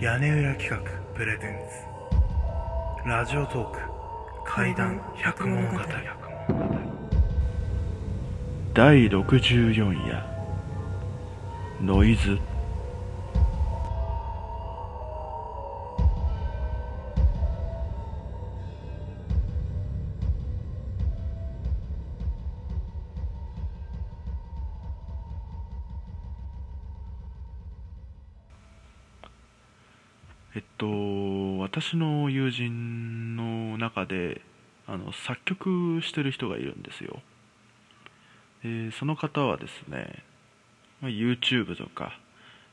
屋根裏企画プレゼンツ。ラジオトーク。怪談百物語。第64夜。ノイズ。と私の友人の中であの作曲してる人がいるんですよ。でその方はですね YouTube とか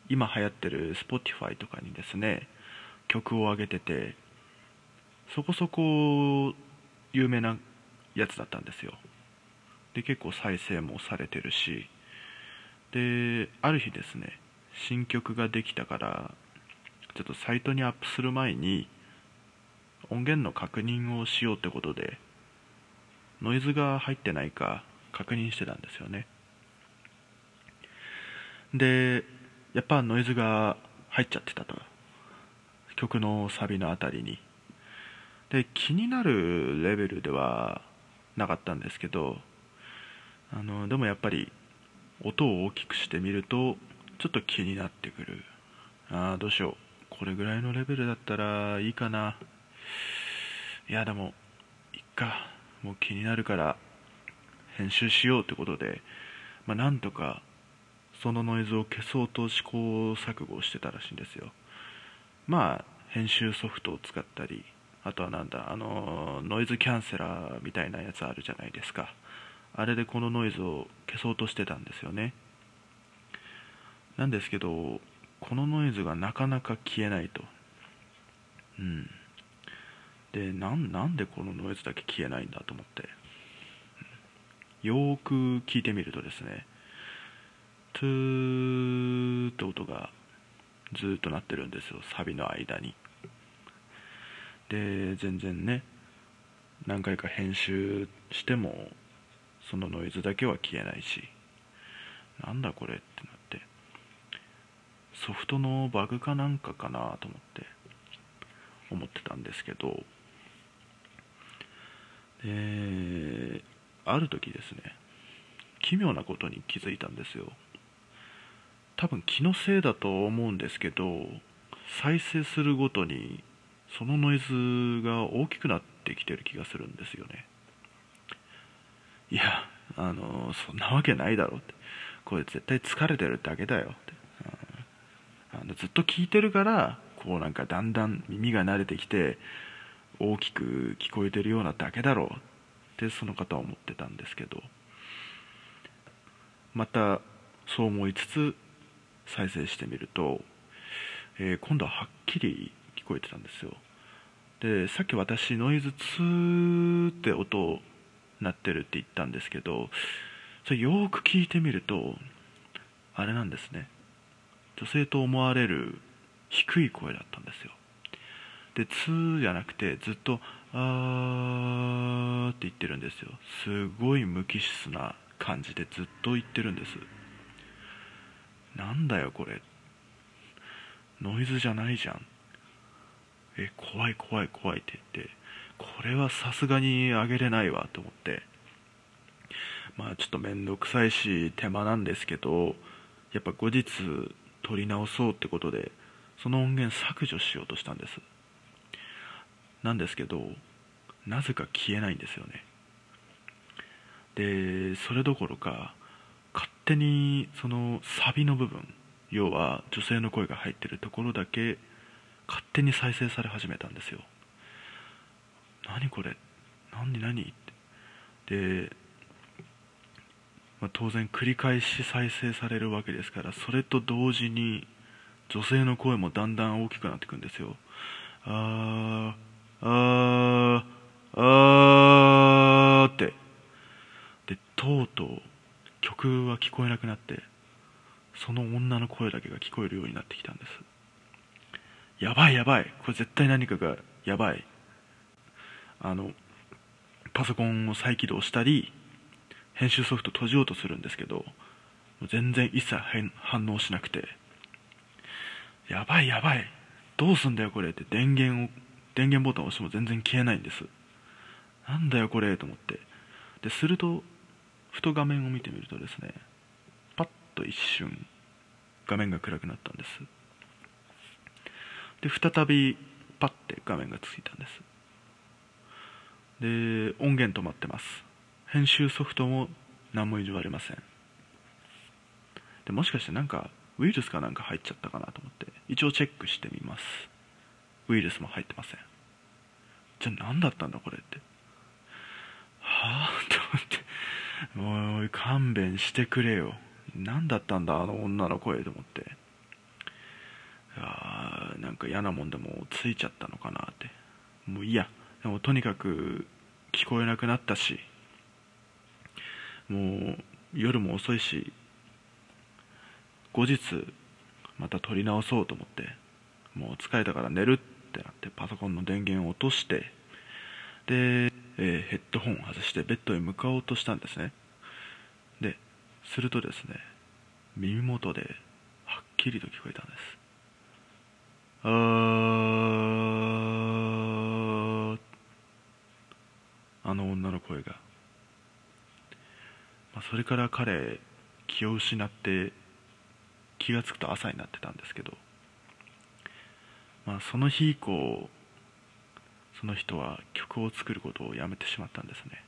今流行ってる Spotify とかにですね曲を上げててそこそこ有名なやつだったんですよ。で結構再生もされてるしである日ですね新曲ができたからちょっとサイトにアップする前に音源の確認をしようってことでノイズが入ってないか確認してたんですよね。でやっぱノイズが入っちゃってたと。曲のサビのあたりに。で気になるレベルではなかったんですけどあのでもやっぱり音を大きくしてみるとちょっと気になってくる。ああどうしよう。これぐらいのレベルだったらいいかな。いやでもいっか。もう気になるから編集しようってことで、まあ、なんとかそのノイズを消そうと試行錯誤してたらしいんですよ。まあ編集ソフトを使ったりあとはなんだあのノイズキャンセラーみたいなやつあるじゃないですか。あれでこのノイズを消そうとしてたんですよね。なんですけどこのノイズがなかなか消えないと。うん。でなんなんでこのノイズだけ消えないんだと思って、よーく聞いてみるとですねトゥーって音がずっと鳴ってるんですよサビの間に。で全然ね何回か編集してもそのノイズだけは消えないし。なんだこれってソフトのバグかなんかかなと思って思ってたんですけどである時ですね奇妙なことに気づいたんですよ。多分気のせいだと思うんですけど再生するごとにそのノイズが大きくなってきてる気がするんですよね。いやあのそんなわけないだろうって。これ絶対疲れてるだけだよって。あのずっと聞いてるからこうなんかだんだん耳が慣れてきて大きく聞こえてるようなだけだろう。ってその方は思ってたんですけど。またそう思いつつ再生してみると、えー今度ははっきり聞こえてたんですよ。でさっき私ノイズツーって音鳴ってるって言ったんですけどそれよく聞いてみるとあれなんですね。女性と思われる低い声だったんですよ。で「ツー」じゃなくてずっと「あー」って言ってるんですよ。すごい無機質な感じでずっと言ってるんです。なんだよこれ。ノイズじゃないじゃん。え怖い怖い怖いって言って。これはさすがにあげれないわ。と思って。まあちょっと面倒くさいし手間なんですけどやっぱ後日撮り直そうってことでその音源削除しようとしたんです。なんですけどなぜか消えないんですよね。でそれどころか勝手にそのサビの部分要は女性の声が入ってるところだけ勝手に再生され始めたんですよ。何これ？何？何？って。で、まあ、当然繰り返し再生されるわけですからそれと同時に女性の声もだんだん大きくなっていくんですよ。あーあーあーって。でとうとう曲は聞こえなくなってその女の声だけが聞こえるようになってきたんです。やばいやばい。これ絶対何かがやばい。あのパソコンを再起動したり編集ソフト閉じようとするんですけど全然一切反応しなくてやばいやばいどうすんだよこれって電源を電源ボタンを押しても全然消えないんです。なんだよこれと思って。でするとふと画面を見てみるとですねパッと一瞬画面が暗くなったんです。で再びパッて画面がついたんです。で音源止まってます。編集ソフトも何もいじわれません。でもしかしてなんかウイルスかなんか入っちゃったかなと思って一応チェックしてみます。ウイルスも入ってません。じゃあ何だったんだこれって。はあと思って。もう勘弁してくれよ。何だったんだあの女の声と思って。あなんか嫌なもんでもついちゃったのかなって。もういいや。でもとにかく聞こえなくなったし。もう夜も遅いし後日また撮り直そうと思ってもう疲れたから寝るってなってパソコンの電源を落としてで、えーヘッドホンを外してベッドへ向かおうとしたんですね。でするとですね耳元ではっきりと聞こえたんです。あー。あの女の声が、それから彼気を失って気がつくと朝になってたんですけど、まあ、その日以降その人は曲を作ることをやめてしまったんですね。